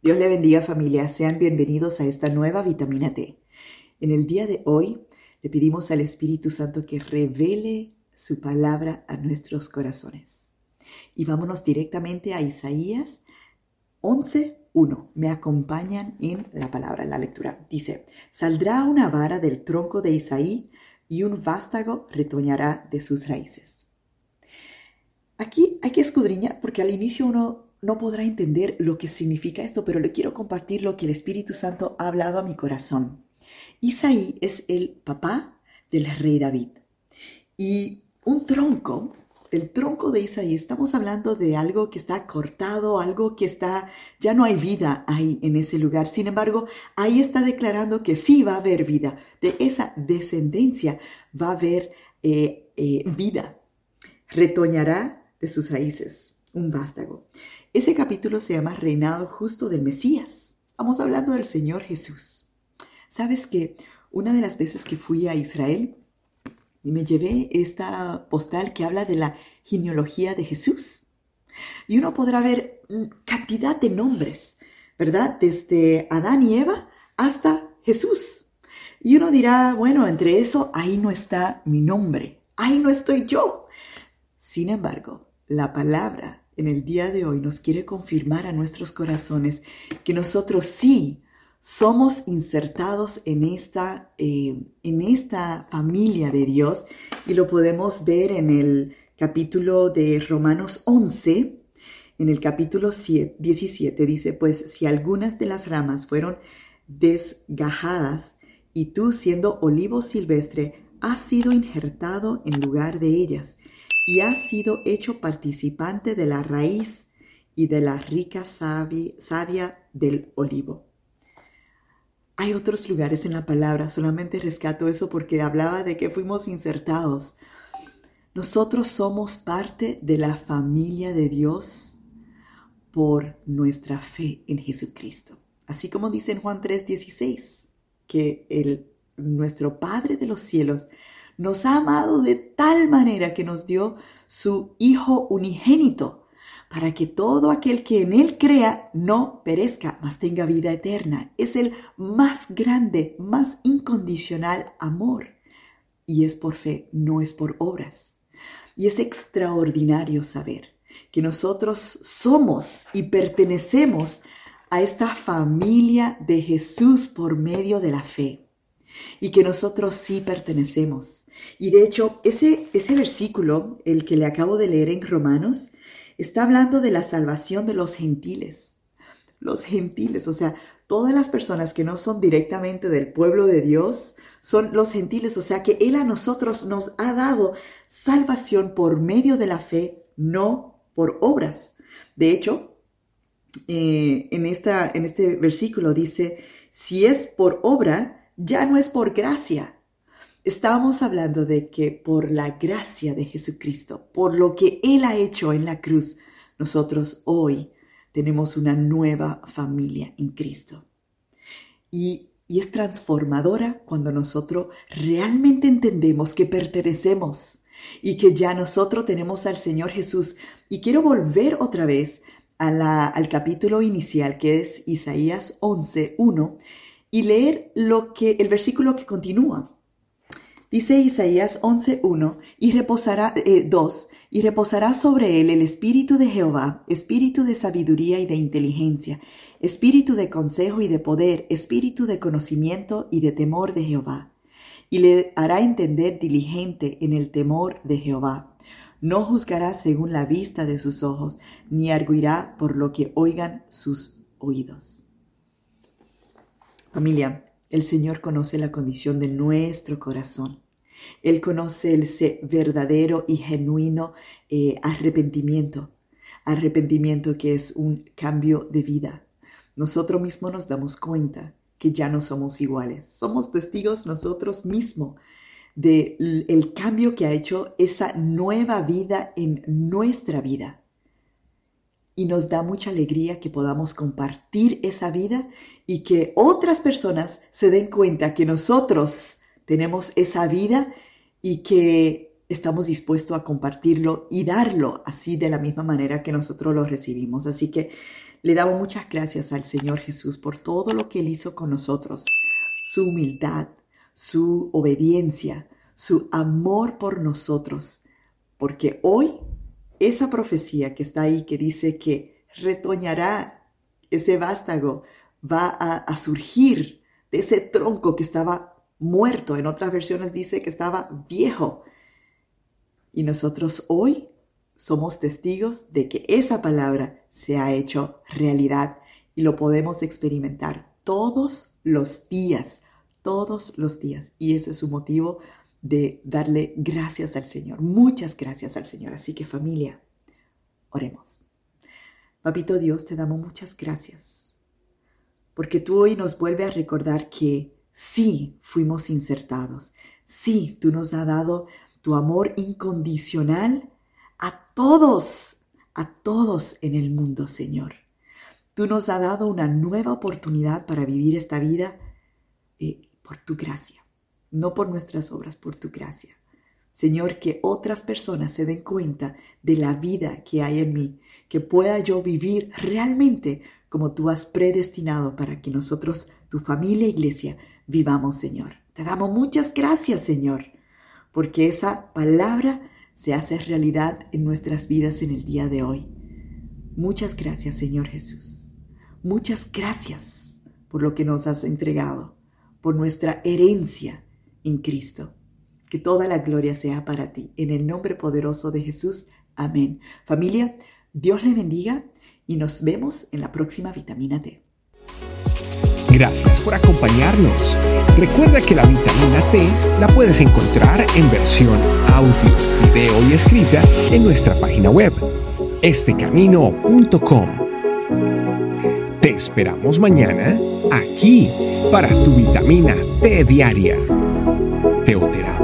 Dios le bendiga familia, sean bienvenidos a esta nueva vitamina T. En el día de hoy le pedimos al Espíritu Santo que revele su palabra a nuestros corazones. Y vámonos directamente a Isaías 11.1. Me acompañan en la palabra, en la lectura. Dice, saldrá una vara del tronco de Isaí y un vástago retoñará de sus raíces. Aquí hay que escudriñar porque al inicio uno no podrá entender lo que significa esto, pero le quiero compartir lo que el Espíritu Santo ha hablado a mi corazón. Isaí es el papá del rey David. Y un tronco el tronco de Isaí, estamos hablando de algo que está cortado, algo que está, ya no hay vida ahí en ese lugar. Sin embargo, ahí está declarando que sí va a haber vida. De esa descendencia va a haber eh, eh, vida. Retoñará de sus raíces un vástago. Ese capítulo se llama Reinado Justo del Mesías. Estamos hablando del Señor Jesús. ¿Sabes que una de las veces que fui a Israel, me llevé esta postal que habla de la genealogía de Jesús. Y uno podrá ver cantidad de nombres, ¿verdad? Desde Adán y Eva hasta Jesús. Y uno dirá, bueno, entre eso, ahí no está mi nombre, ahí no estoy yo. Sin embargo, la palabra en el día de hoy nos quiere confirmar a nuestros corazones que nosotros sí somos insertados en esta, eh, en esta familia de Dios y lo podemos ver en el capítulo de Romanos 11, en el capítulo 17 dice, pues si algunas de las ramas fueron desgajadas y tú siendo olivo silvestre has sido injertado en lugar de ellas y has sido hecho participante de la raíz y de la rica savia del olivo. Hay otros lugares en la palabra, solamente rescato eso porque hablaba de que fuimos insertados. Nosotros somos parte de la familia de Dios por nuestra fe en Jesucristo. Así como dice en Juan 3:16, que el, nuestro Padre de los cielos nos ha amado de tal manera que nos dio su Hijo unigénito para que todo aquel que en Él crea no perezca, mas tenga vida eterna. Es el más grande, más incondicional amor. Y es por fe, no es por obras. Y es extraordinario saber que nosotros somos y pertenecemos a esta familia de Jesús por medio de la fe. Y que nosotros sí pertenecemos. Y de hecho, ese, ese versículo, el que le acabo de leer en Romanos, Está hablando de la salvación de los gentiles. Los gentiles, o sea, todas las personas que no son directamente del pueblo de Dios, son los gentiles, o sea que Él a nosotros nos ha dado salvación por medio de la fe, no por obras. De hecho, eh, en, esta, en este versículo dice, si es por obra, ya no es por gracia, Estábamos hablando de que por la gracia de Jesucristo, por lo que Él ha hecho en la cruz, nosotros hoy tenemos una nueva familia en Cristo. Y, y es transformadora cuando nosotros realmente entendemos que pertenecemos y que ya nosotros tenemos al Señor Jesús. Y quiero volver otra vez a la, al capítulo inicial que es Isaías 11, 1 y leer lo que, el versículo que continúa. Dice Isaías 11.1, y reposará, 2, eh, y reposará sobre él el espíritu de Jehová, espíritu de sabiduría y de inteligencia, espíritu de consejo y de poder, espíritu de conocimiento y de temor de Jehová. Y le hará entender diligente en el temor de Jehová. No juzgará según la vista de sus ojos, ni arguirá por lo que oigan sus oídos. Familia, el Señor conoce la condición de nuestro corazón. Él conoce el verdadero y genuino eh, arrepentimiento. arrepentimiento que es un cambio de vida. Nosotros mismos nos damos cuenta que ya no somos iguales. Somos testigos nosotros mismos del el cambio que ha hecho esa nueva vida en nuestra vida. Y nos da mucha alegría que podamos compartir esa vida y que otras personas se den cuenta que nosotros tenemos esa vida y que estamos dispuestos a compartirlo y darlo así de la misma manera que nosotros lo recibimos. Así que le damos muchas gracias al Señor Jesús por todo lo que Él hizo con nosotros, su humildad, su obediencia, su amor por nosotros, porque hoy esa profecía que está ahí que dice que retoñará ese vástago, va a, surgir de ese tronco que estaba muerto, en otras versiones dice que estaba viejo. Y nosotros hoy somos testigos de que esa palabra se ha hecho realidad y lo podemos experimentar todos los días, todos los días. Y ese es su motivo de darle gracias al Señor, muchas gracias al Señor. Así que familia, oremos. Papito Dios, te damos muchas gracias, porque tú hoy nos vuelve a recordar que sí fuimos insertados, sí, tú nos has dado tu amor incondicional a todos, a todos en el mundo, Señor. Tú nos has dado una nueva oportunidad para vivir esta vida eh, por tu gracia, no por nuestras obras, por tu gracia. Señor, que otras personas se den cuenta de la vida que hay en mí, que pueda yo vivir realmente como tú has predestinado para que nosotros, tu familia iglesia, vivamos, Señor. Te damos muchas gracias, Señor, porque esa palabra se hace realidad en nuestras vidas en el día de hoy. Muchas gracias, Señor Jesús. Muchas gracias por lo que nos has entregado, por nuestra herencia Cristo. Que toda la gloria sea para ti. En el nombre poderoso de Jesús. Amén. Familia, Dios le bendiga y nos vemos en la próxima vitamina T. Gracias por acompañarnos. Recuerda que la vitamina T la puedes encontrar en versión audio, video y escrita en nuestra página web, estecamino.com. Te esperamos mañana aquí para tu vitamina T diaria.